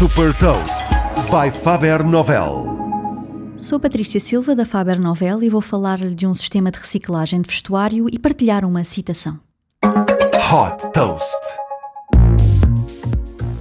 Super Toast by Faber Novel. Sou Patrícia Silva da Faber Novel e vou falar-lhe de um sistema de reciclagem de vestuário e partilhar uma citação. Hot Toast.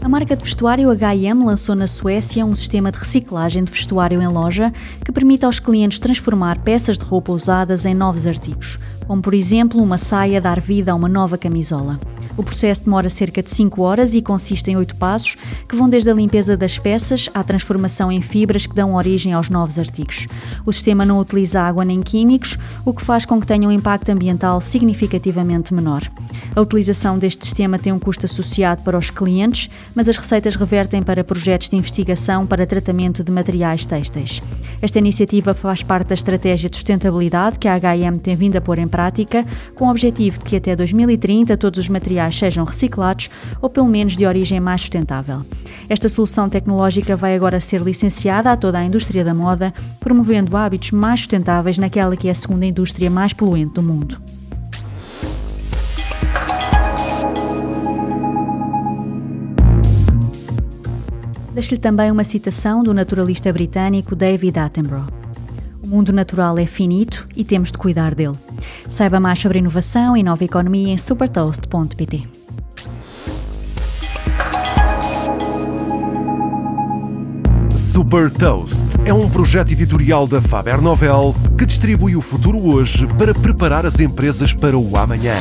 A marca de vestuário H&M lançou na Suécia um sistema de reciclagem de vestuário em loja que permite aos clientes transformar peças de roupa usadas em novos artigos, como por exemplo uma saia dar vida a uma nova camisola. O processo demora cerca de 5 horas e consiste em 8 passos, que vão desde a limpeza das peças à transformação em fibras que dão origem aos novos artigos. O sistema não utiliza água nem químicos, o que faz com que tenha um impacto ambiental significativamente menor. A utilização deste sistema tem um custo associado para os clientes, mas as receitas revertem para projetos de investigação para tratamento de materiais têxteis. Esta iniciativa faz parte da estratégia de sustentabilidade que a H&M tem vindo a pôr em prática, com o objetivo de que até 2030 todos os materiais materiais sejam reciclados ou pelo menos de origem mais sustentável. Esta solução tecnológica vai agora ser licenciada a toda a indústria da moda, promovendo hábitos mais sustentáveis naquela que é a segunda indústria mais poluente do mundo. Deixo-lhe também uma citação do naturalista britânico David Attenborough. O mundo natural é finito e temos de cuidar dele. Saiba mais sobre inovação e nova economia em supertoast.pt. Super Toast é um projeto editorial da Faber Novel que distribui o futuro hoje para preparar as empresas para o amanhã.